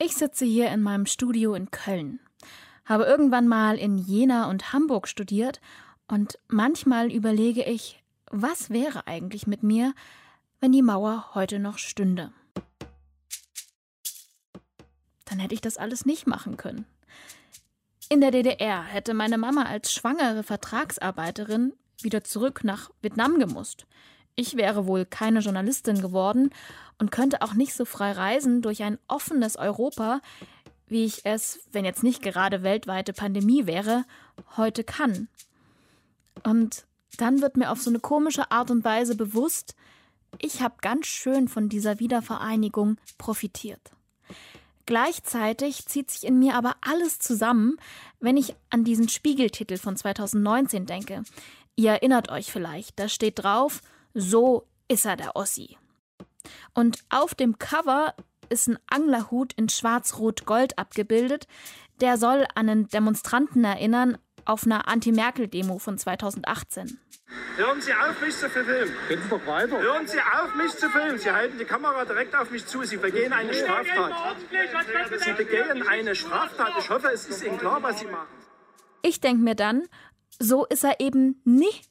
Ich sitze hier in meinem Studio in Köln, habe irgendwann mal in Jena und Hamburg studiert und manchmal überlege ich, was wäre eigentlich mit mir, wenn die Mauer heute noch stünde. Dann hätte ich das alles nicht machen können. In der DDR hätte meine Mama als schwangere Vertragsarbeiterin wieder zurück nach Vietnam gemusst. Ich wäre wohl keine Journalistin geworden und könnte auch nicht so frei reisen durch ein offenes Europa, wie ich es, wenn jetzt nicht gerade weltweite Pandemie wäre, heute kann. Und dann wird mir auf so eine komische Art und Weise bewusst, ich habe ganz schön von dieser Wiedervereinigung profitiert. Gleichzeitig zieht sich in mir aber alles zusammen, wenn ich an diesen Spiegeltitel von 2019 denke. Ihr erinnert euch vielleicht, da steht drauf, so ist er der Ossi. Und auf dem Cover ist ein Anglerhut in schwarz-rot-gold abgebildet. Der soll an einen Demonstranten erinnern auf einer Anti-Merkel-Demo von 2018. Hören Sie auf, mich zu filmen. Gehen Sie doch weiter. Hören Sie auf, mich zu filmen. Sie halten die Kamera direkt auf mich zu. Sie begehen eine Straftat. Sie begehen eine Straftat. Ich hoffe, es ist Ihnen klar, was Sie machen. Ich denke mir dann, so ist er eben nicht.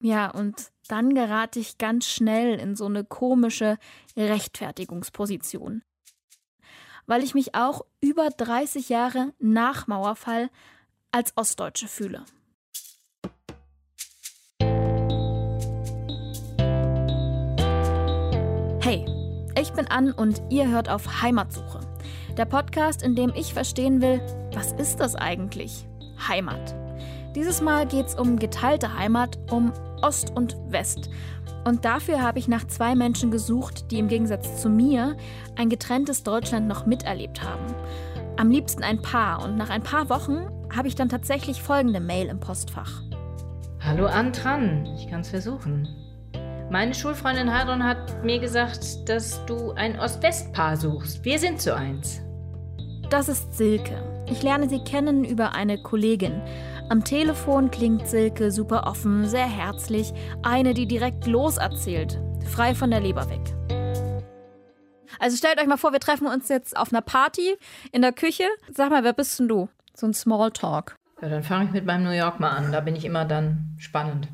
Ja, und dann gerate ich ganz schnell in so eine komische Rechtfertigungsposition. Weil ich mich auch über 30 Jahre nach Mauerfall als Ostdeutsche fühle. Hey, ich bin Ann und ihr hört auf Heimatsuche. Der Podcast, in dem ich verstehen will, was ist das eigentlich? Heimat. Dieses Mal geht es um geteilte Heimat, um Ost und West. Und dafür habe ich nach zwei Menschen gesucht, die im Gegensatz zu mir ein getrenntes Deutschland noch miterlebt haben. Am liebsten ein Paar. Und nach ein paar Wochen habe ich dann tatsächlich folgende Mail im Postfach. Hallo Antran, ich kann es versuchen. Meine Schulfreundin Hadron hat mir gesagt, dass du ein Ost-West-Paar suchst. Wir sind so eins. Das ist Silke. Ich lerne sie kennen über eine Kollegin. Am Telefon klingt Silke super offen, sehr herzlich, eine, die direkt loserzählt, frei von der Leber weg. Also stellt euch mal vor, wir treffen uns jetzt auf einer Party in der Küche. Sag mal, wer bist denn du? So ein Smalltalk. Ja, dann fange ich mit meinem New York mal an. Da bin ich immer dann spannend.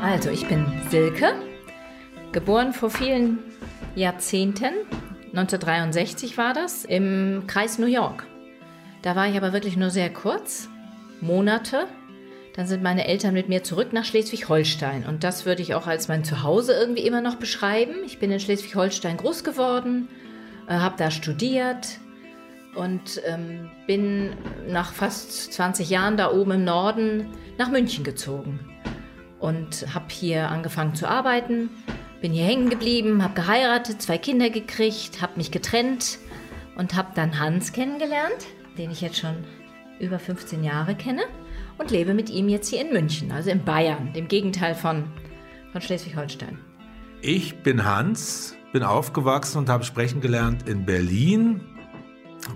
Also, ich bin Silke, geboren vor vielen Jahrzehnten. 1963 war das, im Kreis New York. Da war ich aber wirklich nur sehr kurz, Monate. Dann sind meine Eltern mit mir zurück nach Schleswig-Holstein. Und das würde ich auch als mein Zuhause irgendwie immer noch beschreiben. Ich bin in Schleswig-Holstein groß geworden, äh, habe da studiert und ähm, bin nach fast 20 Jahren da oben im Norden nach München gezogen und habe hier angefangen zu arbeiten, bin hier hängen geblieben, habe geheiratet, zwei Kinder gekriegt, habe mich getrennt und habe dann Hans kennengelernt, den ich jetzt schon über 15 Jahre kenne und lebe mit ihm jetzt hier in München, also in Bayern, dem Gegenteil von, von Schleswig-Holstein. Ich bin Hans, bin aufgewachsen und habe sprechen gelernt in Berlin.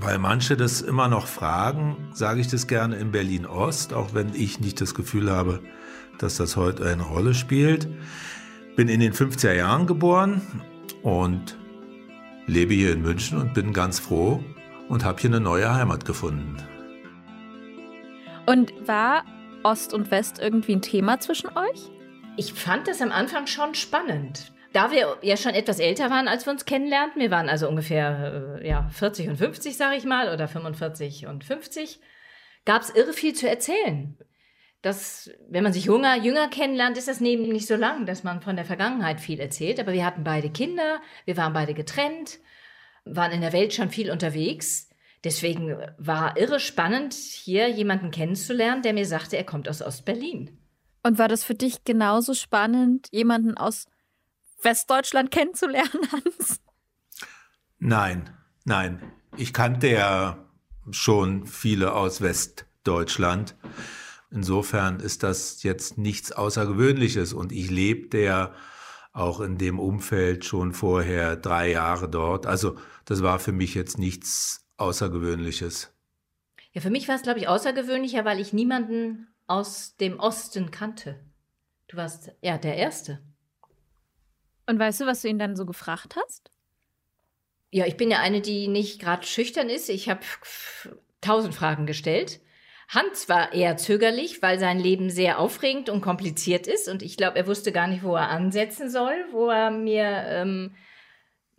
Weil manche das immer noch fragen, sage ich das gerne in Berlin Ost, auch wenn ich nicht das Gefühl habe, dass das heute eine Rolle spielt. Bin in den 50er Jahren geboren und lebe hier in München und bin ganz froh und habe hier eine neue Heimat gefunden. Und war Ost und West irgendwie ein Thema zwischen euch? Ich fand das am Anfang schon spannend. Da wir ja schon etwas älter waren, als wir uns kennenlernten, wir waren also ungefähr äh, ja, 40 und 50, sage ich mal, oder 45 und 50, gab es irre viel zu erzählen dass, wenn man sich junger, jünger kennenlernt, ist das Leben nicht so lang, dass man von der Vergangenheit viel erzählt. Aber wir hatten beide Kinder, wir waren beide getrennt, waren in der Welt schon viel unterwegs. Deswegen war irre spannend, hier jemanden kennenzulernen, der mir sagte, er kommt aus Ostberlin. Und war das für dich genauso spannend, jemanden aus Westdeutschland kennenzulernen, Hans? Nein, nein. Ich kannte ja schon viele aus Westdeutschland. Insofern ist das jetzt nichts Außergewöhnliches und ich lebte ja auch in dem Umfeld schon vorher drei Jahre dort. Also das war für mich jetzt nichts Außergewöhnliches. Ja, für mich war es, glaube ich, außergewöhnlicher, weil ich niemanden aus dem Osten kannte. Du warst ja der Erste. Und weißt du, was du ihn dann so gefragt hast? Ja, ich bin ja eine, die nicht gerade schüchtern ist. Ich habe tausend Fragen gestellt. Hans war eher zögerlich, weil sein Leben sehr aufregend und kompliziert ist. Und ich glaube, er wusste gar nicht, wo er ansetzen soll, wo er mir ähm,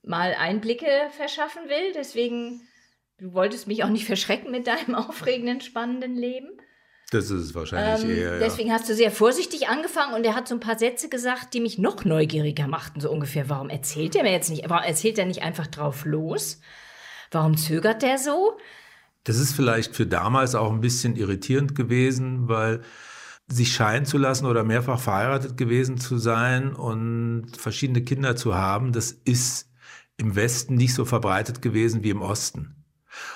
mal Einblicke verschaffen will. Deswegen, du wolltest mich auch nicht verschrecken mit deinem aufregenden, spannenden Leben. Das ist wahrscheinlich ähm, eher. Ja. Deswegen hast du sehr vorsichtig angefangen und er hat so ein paar Sätze gesagt, die mich noch neugieriger machten, so ungefähr. Warum erzählt er mir jetzt nicht? Warum erzählt er nicht einfach drauf los? Warum zögert der so? Das ist vielleicht für damals auch ein bisschen irritierend gewesen, weil sich scheiden zu lassen oder mehrfach verheiratet gewesen zu sein und verschiedene Kinder zu haben, das ist im Westen nicht so verbreitet gewesen wie im Osten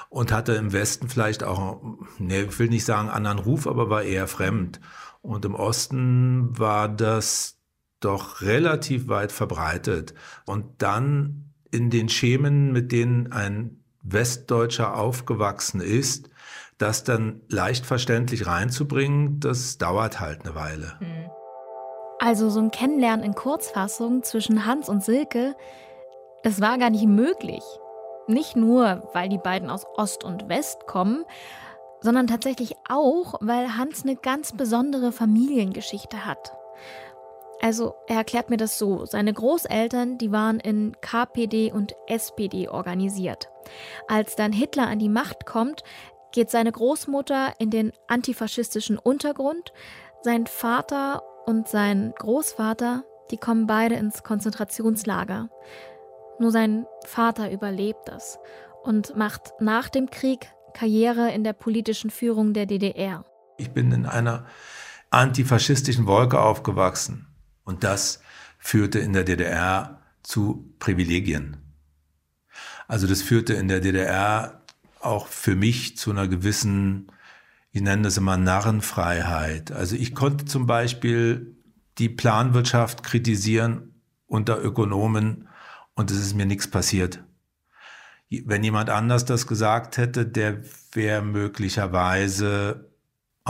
und hatte im Westen vielleicht auch, ne, ich will nicht sagen anderen Ruf, aber war eher fremd. Und im Osten war das doch relativ weit verbreitet. Und dann in den Schemen, mit denen ein Westdeutscher aufgewachsen ist, das dann leicht verständlich reinzubringen, das dauert halt eine Weile. Hm. Also so ein Kennenlernen in Kurzfassung zwischen Hans und Silke, das war gar nicht möglich. Nicht nur, weil die beiden aus Ost und West kommen, sondern tatsächlich auch, weil Hans eine ganz besondere Familiengeschichte hat. Also, er erklärt mir das so. Seine Großeltern, die waren in KPD und SPD organisiert. Als dann Hitler an die Macht kommt, geht seine Großmutter in den antifaschistischen Untergrund. Sein Vater und sein Großvater, die kommen beide ins Konzentrationslager. Nur sein Vater überlebt das und macht nach dem Krieg Karriere in der politischen Führung der DDR. Ich bin in einer antifaschistischen Wolke aufgewachsen und das führte in der DDR zu Privilegien. Also das führte in der DDR auch für mich zu einer gewissen, ich nenne das immer Narrenfreiheit. Also ich konnte zum Beispiel die Planwirtschaft kritisieren unter Ökonomen und es ist mir nichts passiert. Wenn jemand anders das gesagt hätte, der wäre möglicherweise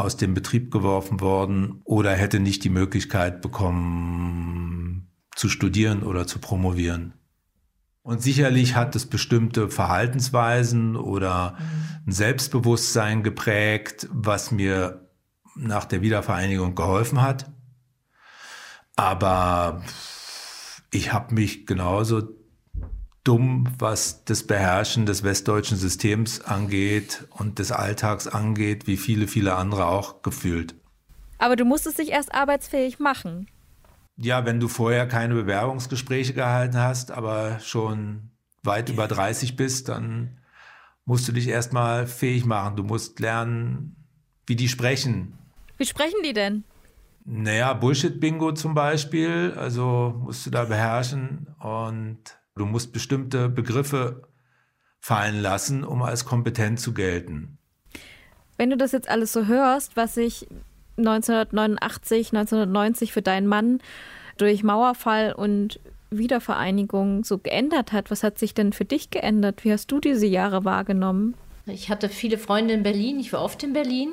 aus dem Betrieb geworfen worden oder hätte nicht die Möglichkeit bekommen zu studieren oder zu promovieren. Und sicherlich hat es bestimmte Verhaltensweisen oder mhm. ein Selbstbewusstsein geprägt, was mir nach der Wiedervereinigung geholfen hat. Aber ich habe mich genauso dumm, was das Beherrschen des westdeutschen Systems angeht und des Alltags angeht, wie viele, viele andere auch gefühlt. Aber du musstest dich erst arbeitsfähig machen. Ja, wenn du vorher keine Bewerbungsgespräche gehalten hast, aber schon weit über 30 bist, dann musst du dich erstmal fähig machen. Du musst lernen, wie die sprechen. Wie sprechen die denn? Naja, Bullshit-Bingo zum Beispiel, also musst du da beherrschen und du musst bestimmte Begriffe fallen lassen, um als kompetent zu gelten. Wenn du das jetzt alles so hörst, was sich 1989, 1990 für deinen Mann durch Mauerfall und Wiedervereinigung so geändert hat, was hat sich denn für dich geändert? Wie hast du diese Jahre wahrgenommen? Ich hatte viele Freunde in Berlin, ich war oft in Berlin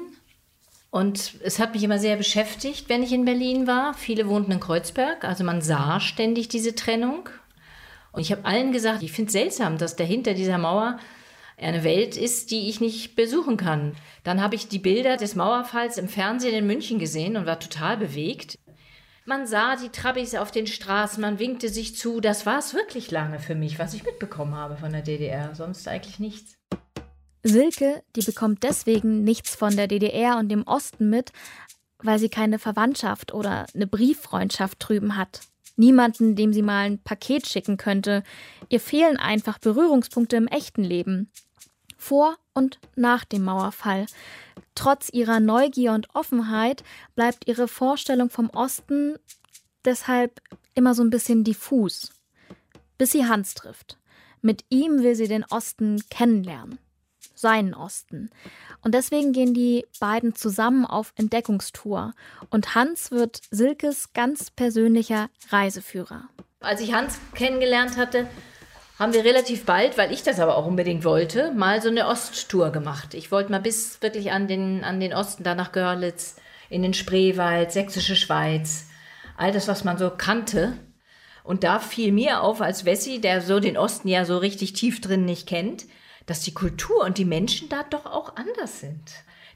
und es hat mich immer sehr beschäftigt, wenn ich in Berlin war. Viele wohnten in Kreuzberg, also man sah ständig diese Trennung. Und ich habe allen gesagt, ich finde es seltsam, dass dahinter dieser Mauer eine Welt ist, die ich nicht besuchen kann. Dann habe ich die Bilder des Mauerfalls im Fernsehen in München gesehen und war total bewegt. Man sah die Trabis auf den Straßen, man winkte sich zu. Das war es wirklich lange für mich, was ich mitbekommen habe von der DDR. Sonst eigentlich nichts. Silke, die bekommt deswegen nichts von der DDR und dem Osten mit, weil sie keine Verwandtschaft oder eine Brieffreundschaft drüben hat. Niemanden, dem sie mal ein Paket schicken könnte. Ihr fehlen einfach Berührungspunkte im echten Leben. Vor und nach dem Mauerfall. Trotz ihrer Neugier und Offenheit bleibt ihre Vorstellung vom Osten deshalb immer so ein bisschen diffus. Bis sie Hans trifft. Mit ihm will sie den Osten kennenlernen seinen Osten. Und deswegen gehen die beiden zusammen auf Entdeckungstour. Und Hans wird Silkes ganz persönlicher Reiseführer. Als ich Hans kennengelernt hatte, haben wir relativ bald, weil ich das aber auch unbedingt wollte, mal so eine Osttour gemacht. Ich wollte mal bis wirklich an den, an den Osten, da nach Görlitz, in den Spreewald, Sächsische Schweiz, all das, was man so kannte. Und da fiel mir auf, als Wessi, der so den Osten ja so richtig tief drin nicht kennt, dass die Kultur und die Menschen da doch auch anders sind.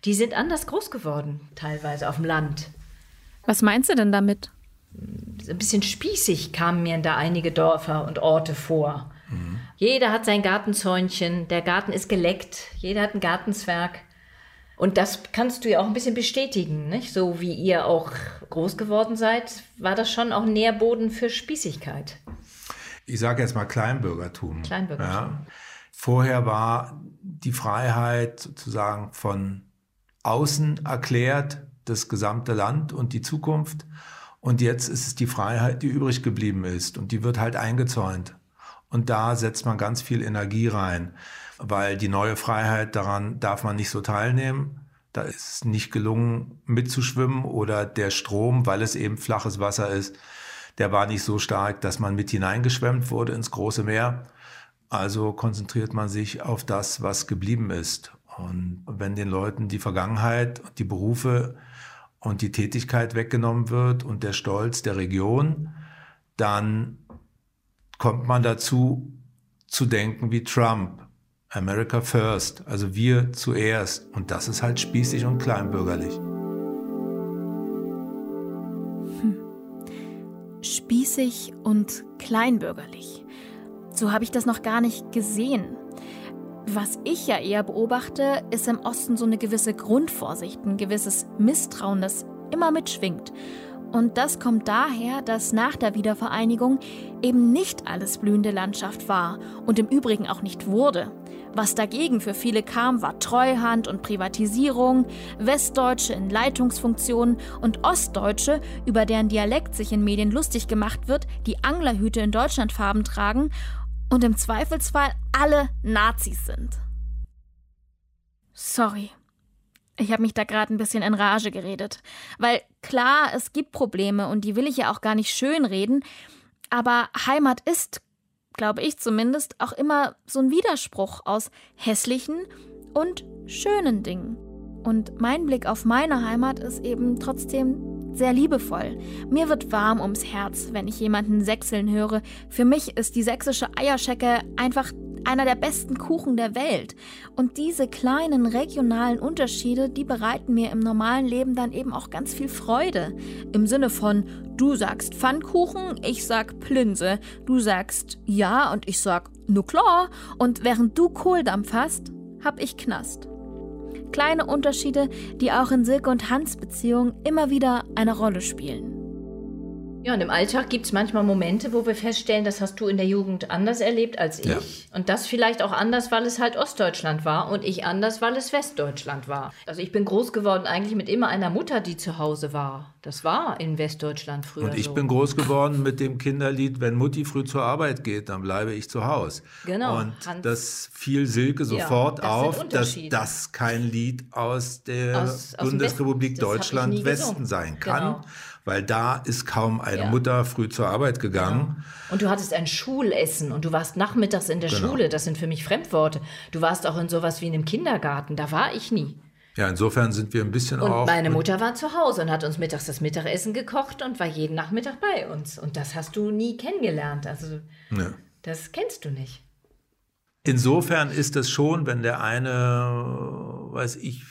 Die sind anders groß geworden, teilweise auf dem Land. Was meinst du denn damit? Ein bisschen spießig kamen mir da einige Dörfer und Orte vor. Mhm. Jeder hat sein Gartenzäunchen, der Garten ist geleckt, jeder hat ein Gartenzwerg. Und das kannst du ja auch ein bisschen bestätigen, nicht? So wie ihr auch groß geworden seid, war das schon auch Nährboden für Spießigkeit. Ich sage jetzt mal Kleinbürgertum. Kleinbürgertum. Ja. Vorher war die Freiheit sozusagen von außen erklärt, das gesamte Land und die Zukunft. Und jetzt ist es die Freiheit, die übrig geblieben ist. Und die wird halt eingezäunt. Und da setzt man ganz viel Energie rein, weil die neue Freiheit, daran darf man nicht so teilnehmen. Da ist es nicht gelungen, mitzuschwimmen oder der Strom, weil es eben flaches Wasser ist, der war nicht so stark, dass man mit hineingeschwemmt wurde ins große Meer. Also konzentriert man sich auf das, was geblieben ist. Und wenn den Leuten die Vergangenheit, die Berufe und die Tätigkeit weggenommen wird und der Stolz der Region, dann kommt man dazu zu denken wie Trump. America first, also wir zuerst. Und das ist halt spießig und kleinbürgerlich. Hm. Spießig und kleinbürgerlich. So habe ich das noch gar nicht gesehen. Was ich ja eher beobachte, ist im Osten so eine gewisse Grundvorsicht, ein gewisses Misstrauen, das immer mitschwingt. Und das kommt daher, dass nach der Wiedervereinigung eben nicht alles blühende Landschaft war und im Übrigen auch nicht wurde. Was dagegen für viele kam, war Treuhand und Privatisierung, Westdeutsche in Leitungsfunktionen und Ostdeutsche, über deren Dialekt sich in Medien lustig gemacht wird, die Anglerhüte in Deutschlandfarben tragen und im Zweifelsfall alle Nazis sind. Sorry. Ich habe mich da gerade ein bisschen in Rage geredet. Weil klar, es gibt Probleme und die will ich ja auch gar nicht schönreden. Aber Heimat ist, glaube ich zumindest, auch immer so ein Widerspruch aus hässlichen und schönen Dingen. Und mein Blick auf meine Heimat ist eben trotzdem sehr liebevoll. Mir wird warm ums Herz, wenn ich jemanden sächseln höre. Für mich ist die sächsische Eierschecke einfach einer der besten Kuchen der Welt. Und diese kleinen regionalen Unterschiede, die bereiten mir im normalen Leben dann eben auch ganz viel Freude. Im Sinne von, du sagst Pfannkuchen, ich sag Plinse, du sagst ja und ich sag nu klar. Und während du Kohldampf hast, hab ich Knast. Kleine Unterschiede, die auch in Silke und Hans Beziehung immer wieder eine Rolle spielen. Ja, und im Alltag gibt es manchmal Momente, wo wir feststellen, das hast du in der Jugend anders erlebt als ich. Ja. Und das vielleicht auch anders, weil es halt Ostdeutschland war und ich anders, weil es Westdeutschland war. Also ich bin groß geworden eigentlich mit immer einer Mutter, die zu Hause war. Das war in Westdeutschland früher. Und ich so. bin groß geworden mit dem Kinderlied, wenn Mutti früh zur Arbeit geht, dann bleibe ich zu Hause. Genau. Und Hans, das fiel Silke sofort ja, das auf, dass das kein Lied aus der aus, Bundesrepublik Deutschland Westen sein kann. Genau weil da ist kaum eine ja. Mutter früh zur Arbeit gegangen. Genau. Und du hattest ein Schulessen und du warst nachmittags in der genau. Schule. Das sind für mich Fremdworte. Du warst auch in sowas wie in einem Kindergarten. Da war ich nie. Ja, insofern sind wir ein bisschen und auch. Meine Mutter war zu Hause und hat uns mittags das Mittagessen gekocht und war jeden Nachmittag bei uns. Und das hast du nie kennengelernt. Also, ja. das kennst du nicht. Insofern ist es schon, wenn der eine, weiß ich,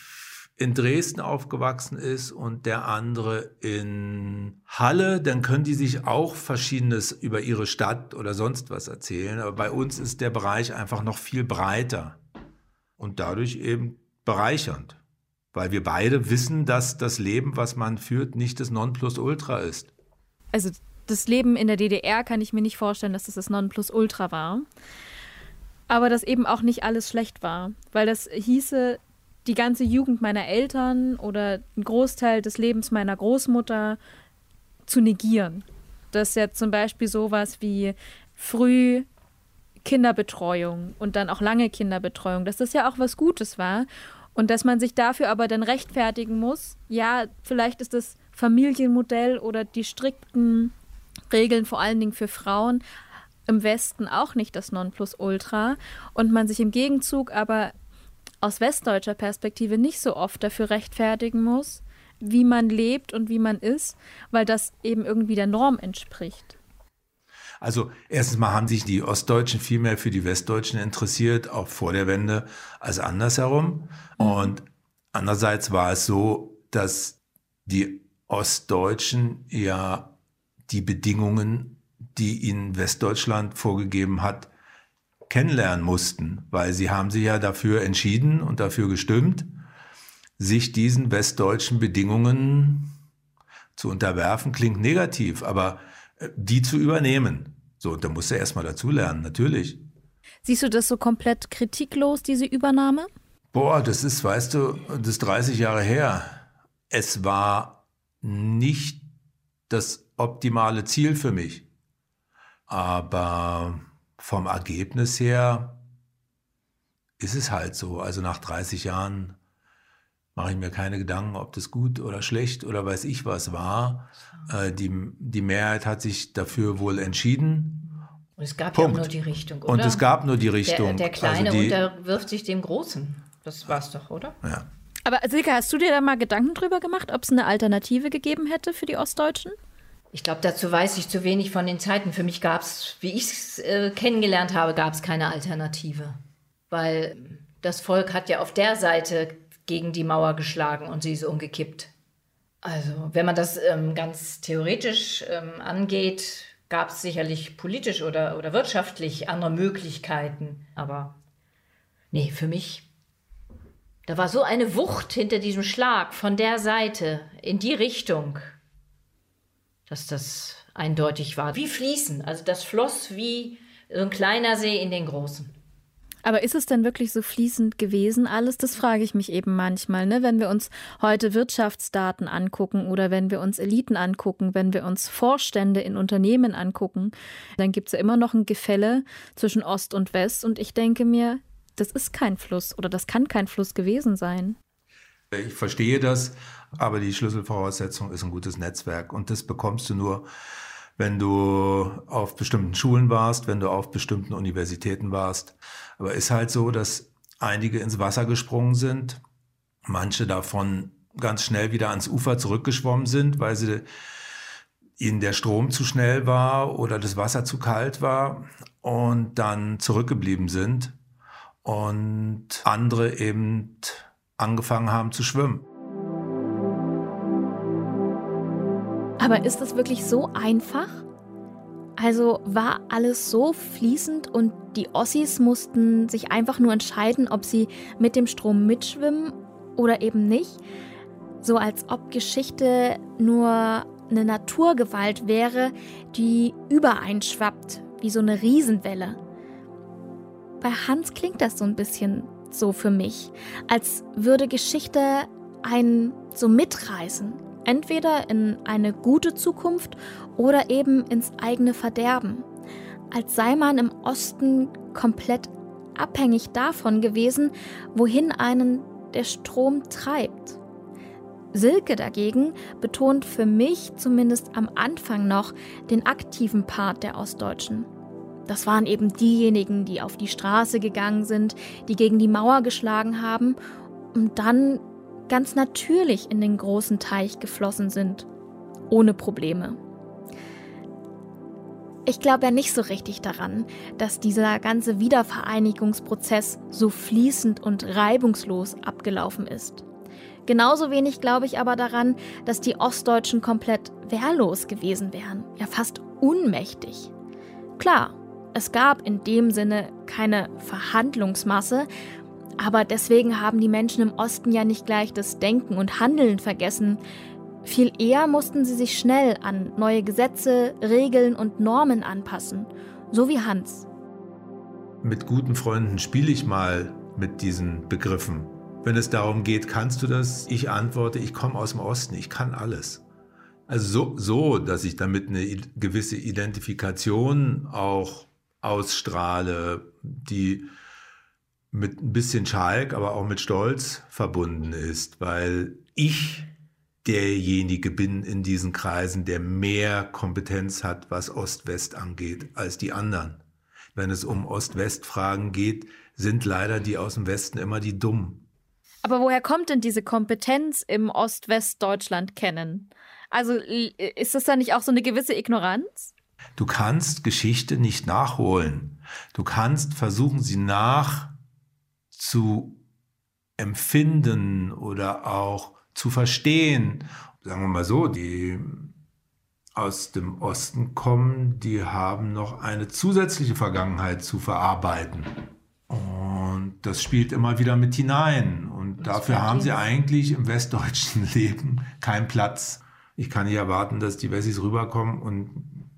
in Dresden aufgewachsen ist und der andere in Halle, dann können die sich auch Verschiedenes über ihre Stadt oder sonst was erzählen. Aber bei uns ist der Bereich einfach noch viel breiter und dadurch eben bereichernd, weil wir beide wissen, dass das Leben, was man führt, nicht das Nonplusultra ist. Also das Leben in der DDR kann ich mir nicht vorstellen, dass das das Nonplusultra war. Aber dass eben auch nicht alles schlecht war, weil das hieße, die ganze Jugend meiner Eltern oder einen Großteil des Lebens meiner Großmutter zu negieren. Dass ja zum Beispiel sowas wie früh Kinderbetreuung und dann auch lange Kinderbetreuung, dass das ja auch was Gutes war und dass man sich dafür aber dann rechtfertigen muss, ja, vielleicht ist das Familienmodell oder die strikten Regeln vor allen Dingen für Frauen im Westen auch nicht das Nonplusultra und man sich im Gegenzug aber aus westdeutscher Perspektive nicht so oft dafür rechtfertigen muss, wie man lebt und wie man ist, weil das eben irgendwie der Norm entspricht. Also erstens mal haben sich die Ostdeutschen viel mehr für die Westdeutschen interessiert, auch vor der Wende, als andersherum. Und andererseits war es so, dass die Ostdeutschen ja die Bedingungen, die ihnen Westdeutschland vorgegeben hat, kennenlernen mussten, weil sie haben sich ja dafür entschieden und dafür gestimmt, sich diesen westdeutschen Bedingungen zu unterwerfen, klingt negativ, aber die zu übernehmen. So, da musst du erstmal dazulernen, natürlich. Siehst du das so komplett kritiklos, diese Übernahme? Boah, das ist, weißt du, das ist 30 Jahre her. Es war nicht das optimale Ziel für mich. Aber vom Ergebnis her ist es halt so. Also nach 30 Jahren mache ich mir keine Gedanken, ob das gut oder schlecht oder weiß ich was war. Äh, die, die Mehrheit hat sich dafür wohl entschieden. Und es gab Punkt. ja nur die Richtung, oder? Und es gab nur die Richtung. Der, der Kleine also die, unterwirft sich dem Großen. Das war's doch, oder? Ja. Aber Silke, hast du dir da mal Gedanken drüber gemacht, ob es eine Alternative gegeben hätte für die Ostdeutschen? Ich glaube, dazu weiß ich zu wenig von den Zeiten. Für mich gab es, wie ich es äh, kennengelernt habe, gab es keine Alternative. Weil das Volk hat ja auf der Seite gegen die Mauer geschlagen und sie ist umgekippt. Also, wenn man das ähm, ganz theoretisch ähm, angeht, gab es sicherlich politisch oder, oder wirtschaftlich andere Möglichkeiten. Aber nee, für mich, da war so eine Wucht hinter diesem Schlag von der Seite in die Richtung dass das eindeutig war. Wie fließen, also das floss wie so ein kleiner See in den großen. Aber ist es denn wirklich so fließend gewesen alles? Das frage ich mich eben manchmal, ne? wenn wir uns heute Wirtschaftsdaten angucken oder wenn wir uns Eliten angucken, wenn wir uns Vorstände in Unternehmen angucken, dann gibt es ja immer noch ein Gefälle zwischen Ost und West und ich denke mir, das ist kein Fluss oder das kann kein Fluss gewesen sein. Ich verstehe das, aber die Schlüsselvoraussetzung ist ein gutes Netzwerk und das bekommst du nur, wenn du auf bestimmten Schulen warst, wenn du auf bestimmten Universitäten warst. Aber ist halt so, dass einige ins Wasser gesprungen sind, manche davon ganz schnell wieder ans Ufer zurückgeschwommen sind, weil sie ihnen der Strom zu schnell war oder das Wasser zu kalt war und dann zurückgeblieben sind und andere eben angefangen haben zu schwimmen. Aber ist das wirklich so einfach? Also war alles so fließend und die Ossis mussten sich einfach nur entscheiden, ob sie mit dem Strom mitschwimmen oder eben nicht. So als ob Geschichte nur eine Naturgewalt wäre, die übereinschwappt, wie so eine Riesenwelle. Bei Hans klingt das so ein bisschen so für mich, als würde Geschichte einen so mitreißen, entweder in eine gute Zukunft oder eben ins eigene Verderben, als sei man im Osten komplett abhängig davon gewesen, wohin einen der Strom treibt. Silke dagegen betont für mich zumindest am Anfang noch den aktiven Part der Ostdeutschen. Das waren eben diejenigen, die auf die Straße gegangen sind, die gegen die Mauer geschlagen haben und dann ganz natürlich in den großen Teich geflossen sind. Ohne Probleme. Ich glaube ja nicht so richtig daran, dass dieser ganze Wiedervereinigungsprozess so fließend und reibungslos abgelaufen ist. Genauso wenig glaube ich aber daran, dass die Ostdeutschen komplett wehrlos gewesen wären, ja fast unmächtig. Klar, es gab in dem Sinne keine Verhandlungsmasse, aber deswegen haben die Menschen im Osten ja nicht gleich das Denken und Handeln vergessen. Viel eher mussten sie sich schnell an neue Gesetze, Regeln und Normen anpassen, so wie Hans. Mit guten Freunden spiele ich mal mit diesen Begriffen. Wenn es darum geht, kannst du das? Ich antworte, ich komme aus dem Osten, ich kann alles. Also so, so, dass ich damit eine gewisse Identifikation auch ausstrahle, die mit ein bisschen Schalk, aber auch mit Stolz verbunden ist, weil ich derjenige bin in diesen Kreisen, der mehr Kompetenz hat, was Ost-West angeht, als die anderen. Wenn es um Ost-West-Fragen geht, sind leider die aus dem Westen immer die Dummen. Aber woher kommt denn diese Kompetenz im Ost-West-Deutschland kennen? Also ist das dann nicht auch so eine gewisse Ignoranz? Du kannst Geschichte nicht nachholen. Du kannst versuchen, sie nach zu empfinden oder auch zu verstehen. Sagen wir mal so, die aus dem Osten kommen, die haben noch eine zusätzliche Vergangenheit zu verarbeiten. Und das spielt immer wieder mit hinein. Und das dafür haben sie eigentlich im westdeutschen Leben keinen Platz. Ich kann nicht erwarten, dass die Wessis rüberkommen und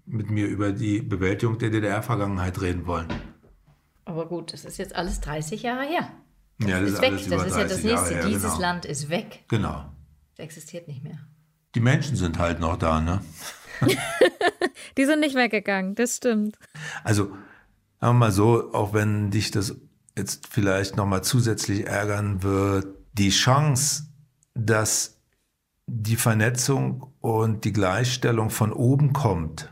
mit mir über die Bewältigung der DDR-Vergangenheit reden wollen. Aber gut, das ist jetzt alles 30 Jahre her. Das ja, das ist, ist weg. das ist ja das nächste. Her, Dieses genau. Land ist weg. Genau. Es existiert nicht mehr. Die Menschen sind halt noch da, ne? die sind nicht weggegangen, das stimmt. Also, sagen wir mal so, auch wenn dich das jetzt vielleicht nochmal zusätzlich ärgern wird, die Chance, dass die Vernetzung und die Gleichstellung von oben kommt,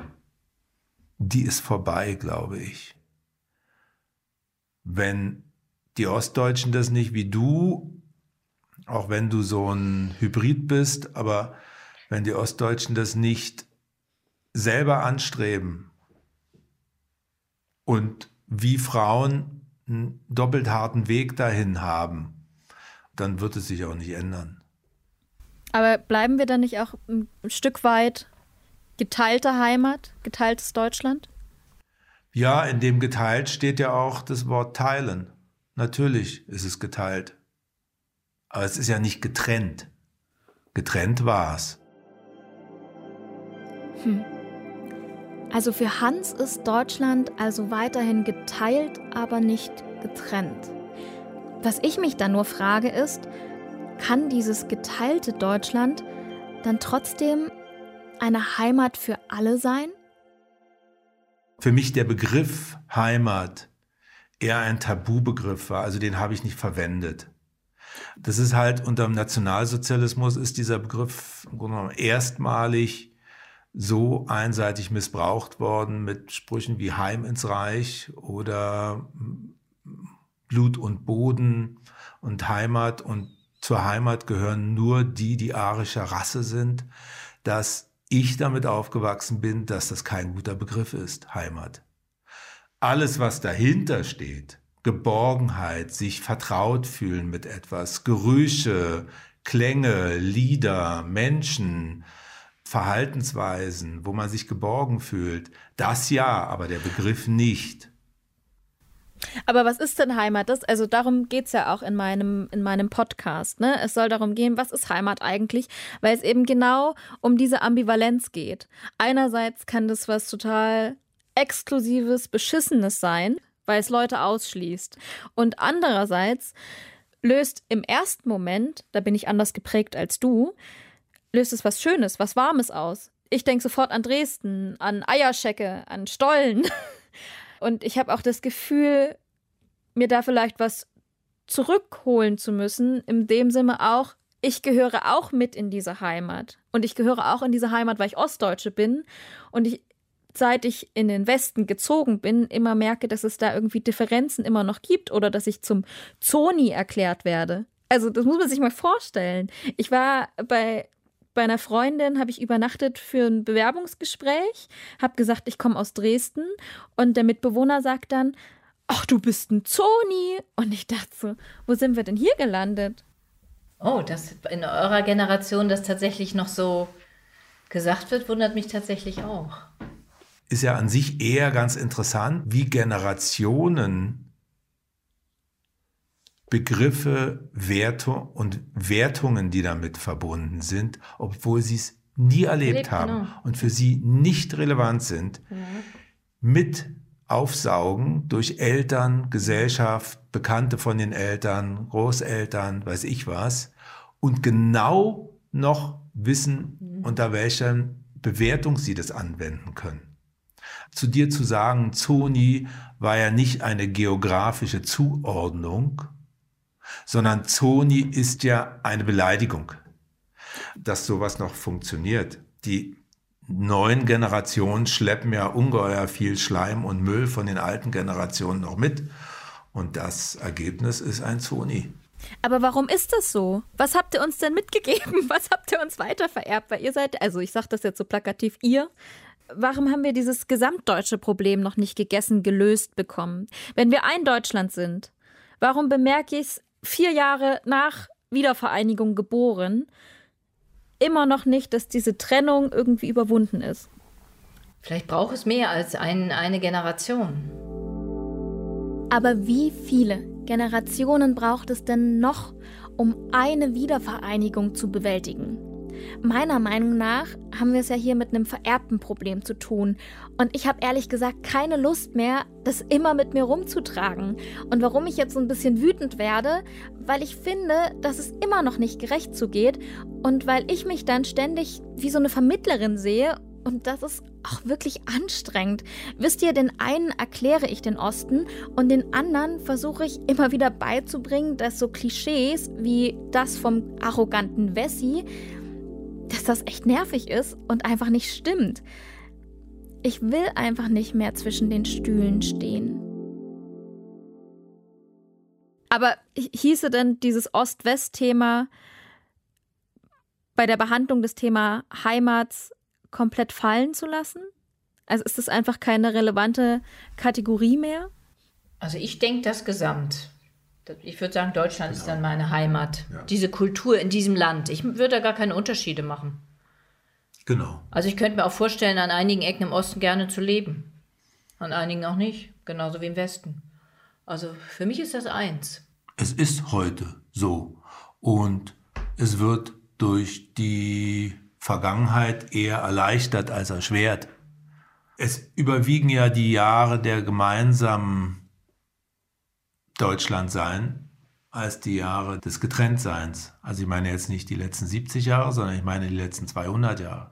die ist vorbei, glaube ich. Wenn die Ostdeutschen das nicht wie du, auch wenn du so ein Hybrid bist, aber wenn die Ostdeutschen das nicht selber anstreben und wie Frauen einen doppelt harten Weg dahin haben, dann wird es sich auch nicht ändern. Aber bleiben wir dann nicht auch ein Stück weit geteilte Heimat, geteiltes Deutschland? Ja, in dem geteilt steht ja auch das Wort teilen. Natürlich ist es geteilt. Aber es ist ja nicht getrennt. Getrennt war es. Hm. Also für Hans ist Deutschland also weiterhin geteilt, aber nicht getrennt. Was ich mich dann nur frage ist, kann dieses geteilte Deutschland dann trotzdem eine Heimat für alle sein? Für mich der Begriff Heimat eher ein Tabubegriff war, also den habe ich nicht verwendet. Das ist halt unter dem Nationalsozialismus ist dieser Begriff im Grunde genommen erstmalig so einseitig missbraucht worden mit Sprüchen wie Heim ins Reich oder Blut und Boden und Heimat und zur Heimat gehören nur die, die arischer Rasse sind, dass ich damit aufgewachsen bin, dass das kein guter Begriff ist, Heimat. Alles, was dahinter steht, Geborgenheit, sich vertraut fühlen mit etwas, Gerüche, Klänge, Lieder, Menschen, Verhaltensweisen, wo man sich geborgen fühlt. Das ja, aber der Begriff nicht. Aber was ist denn Heimat? Das, also darum geht es ja auch in meinem, in meinem Podcast. Ne? Es soll darum gehen, was ist Heimat eigentlich? Weil es eben genau um diese Ambivalenz geht. Einerseits kann das was total Exklusives, Beschissenes sein, weil es Leute ausschließt. Und andererseits löst im ersten Moment, da bin ich anders geprägt als du, löst es was Schönes, was Warmes aus. Ich denke sofort an Dresden, an Eierschecke, an Stollen. Und ich habe auch das Gefühl, mir da vielleicht was zurückholen zu müssen, in dem Sinne auch, ich gehöre auch mit in diese Heimat. Und ich gehöre auch in diese Heimat, weil ich Ostdeutsche bin. Und ich, seit ich in den Westen gezogen bin, immer merke, dass es da irgendwie Differenzen immer noch gibt oder dass ich zum Zoni erklärt werde. Also das muss man sich mal vorstellen. Ich war bei bei einer Freundin habe ich übernachtet für ein Bewerbungsgespräch, habe gesagt, ich komme aus Dresden und der Mitbewohner sagt dann, ach, du bist ein Zoni. Und ich dachte so, wo sind wir denn hier gelandet? Oh, dass in eurer Generation das tatsächlich noch so gesagt wird, wundert mich tatsächlich auch. Ist ja an sich eher ganz interessant, wie Generationen Begriffe, Werte und Wertungen, die damit verbunden sind, obwohl sie es nie erlebt Erlebt, haben genau. und für sie nicht relevant sind, ja. mit aufsaugen durch Eltern, Gesellschaft, Bekannte von den Eltern, Großeltern, weiß ich was, und genau noch wissen, mhm. unter welcher Bewertung sie das anwenden können. Zu dir zu sagen, Zoni war ja nicht eine geografische Zuordnung, sondern Zoni ist ja eine Beleidigung, dass sowas noch funktioniert. Die neuen Generationen schleppen ja ungeheuer viel Schleim und Müll von den alten Generationen noch mit. Und das Ergebnis ist ein Zoni. Aber warum ist das so? Was habt ihr uns denn mitgegeben? Was habt ihr uns weitervererbt? Weil ihr seid, also ich sage das jetzt so plakativ, ihr, warum haben wir dieses gesamtdeutsche Problem noch nicht gegessen, gelöst bekommen? Wenn wir ein Deutschland sind, warum bemerke ich es vier Jahre nach Wiedervereinigung geboren, immer noch nicht, dass diese Trennung irgendwie überwunden ist? Vielleicht braucht es mehr als ein, eine Generation. Aber wie viele Generationen braucht es denn noch, um eine Wiedervereinigung zu bewältigen? Meiner Meinung nach haben wir es ja hier mit einem vererbten Problem zu tun. Und ich habe ehrlich gesagt keine Lust mehr, das immer mit mir rumzutragen. Und warum ich jetzt so ein bisschen wütend werde, weil ich finde, dass es immer noch nicht gerecht zugeht und weil ich mich dann ständig wie so eine Vermittlerin sehe und das ist auch wirklich anstrengend. Wisst ihr, den einen erkläre ich den Osten und den anderen versuche ich immer wieder beizubringen, dass so Klischees wie das vom arroganten Wessi, dass das echt nervig ist und einfach nicht stimmt. Ich will einfach nicht mehr zwischen den Stühlen stehen. Aber hieße denn dieses Ost-West-Thema bei der Behandlung des Thema Heimats komplett fallen zu lassen? Also ist das einfach keine relevante Kategorie mehr? Also ich denke das Gesamt. Ich würde sagen, Deutschland genau. ist dann meine Heimat. Ja. Diese Kultur in diesem Land. Ich würde da gar keine Unterschiede machen. Genau. Also ich könnte mir auch vorstellen, an einigen Ecken im Osten gerne zu leben. An einigen auch nicht. Genauso wie im Westen. Also für mich ist das eins. Es ist heute so. Und es wird durch die Vergangenheit eher erleichtert als erschwert. Es überwiegen ja die Jahre der gemeinsamen Deutschlandsein als die Jahre des Getrenntseins. Also ich meine jetzt nicht die letzten 70 Jahre, sondern ich meine die letzten 200 Jahre.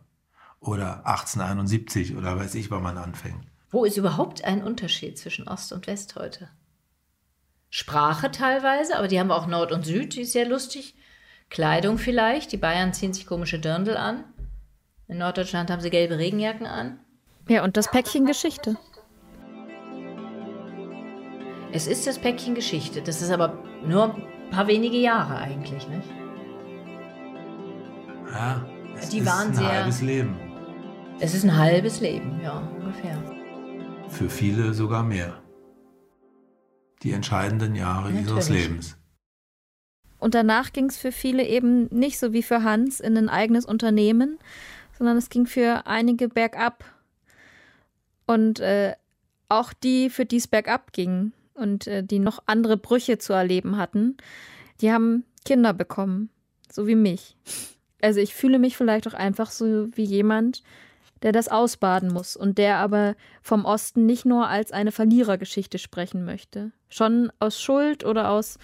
Oder 1871 oder weiß ich, wann man anfängt. Wo ist überhaupt ein Unterschied zwischen Ost und West heute? Sprache teilweise, aber die haben auch Nord und Süd, die ist sehr lustig. Kleidung vielleicht. Die Bayern ziehen sich komische Dirndl an. In Norddeutschland haben sie gelbe Regenjacken an. Ja, und das Päckchen Geschichte. Es ist das Päckchen Geschichte. Das ist aber nur ein paar wenige Jahre eigentlich, nicht? Ja, es Die ist waren ein sehr, halbes Leben. Es ist ein halbes Leben, ja, ungefähr. Für viele sogar mehr. Die entscheidenden Jahre Natürlich. ihres Lebens. Und danach ging es für viele eben nicht so wie für Hans in ein eigenes Unternehmen, sondern es ging für einige bergab. Und äh, auch die, für die es bergab ging und äh, die noch andere Brüche zu erleben hatten, die haben Kinder bekommen, so wie mich. Also ich fühle mich vielleicht auch einfach so wie jemand, der das ausbaden muss und der aber vom Osten nicht nur als eine Verlierergeschichte sprechen möchte. Schon aus Schuld oder aus,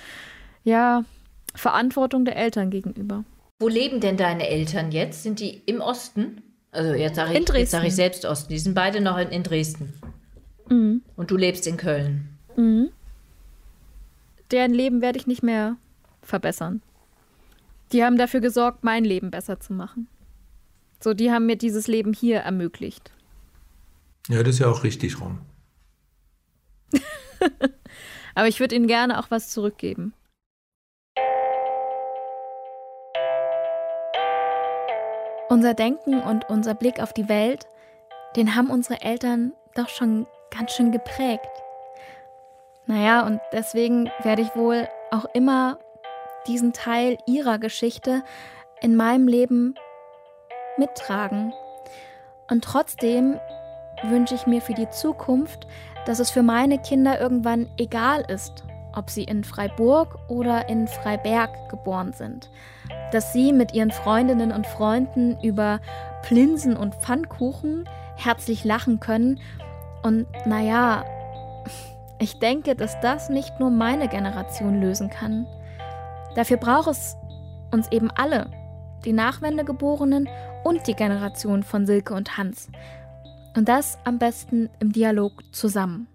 ja, Verantwortung der Eltern gegenüber. Wo leben denn deine Eltern jetzt? Sind die im Osten? Also jetzt sage ich, sag ich selbst Osten. Die sind beide noch in, in Dresden. Mhm. Und du lebst in Köln. Mhm. Deren Leben werde ich nicht mehr verbessern. Die haben dafür gesorgt, mein Leben besser zu machen. So, die haben mir dieses Leben hier ermöglicht. Ja, das ist ja auch richtig rum. Aber ich würde ihnen gerne auch was zurückgeben. Unser Denken und unser Blick auf die Welt, den haben unsere Eltern doch schon ganz schön geprägt. Naja, und deswegen werde ich wohl auch immer diesen Teil ihrer Geschichte in meinem Leben mittragen. Und trotzdem wünsche ich mir für die Zukunft, dass es für meine Kinder irgendwann egal ist, ob sie in Freiburg oder in Freiberg geboren sind dass sie mit ihren Freundinnen und Freunden über Plinsen und Pfannkuchen herzlich lachen können. Und naja, ich denke, dass das nicht nur meine Generation lösen kann. Dafür braucht es uns eben alle, die Nachwendegeborenen und die Generation von Silke und Hans. Und das am besten im Dialog zusammen.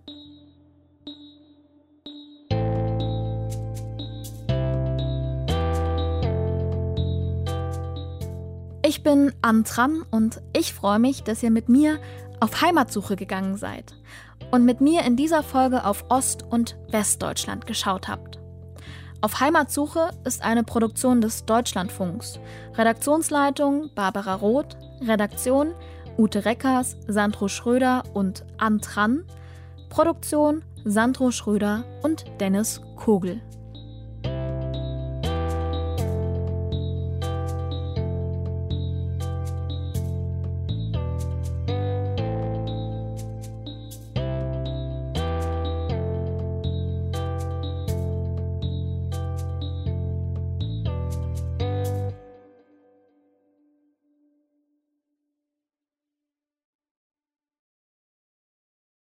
Ich bin Antran und ich freue mich, dass ihr mit mir auf Heimatsuche gegangen seid und mit mir in dieser Folge auf Ost- und Westdeutschland geschaut habt. Auf Heimatsuche ist eine Produktion des Deutschlandfunks. Redaktionsleitung Barbara Roth, Redaktion Ute Reckers, Sandro Schröder und Antran. Produktion Sandro Schröder und Dennis Kogel.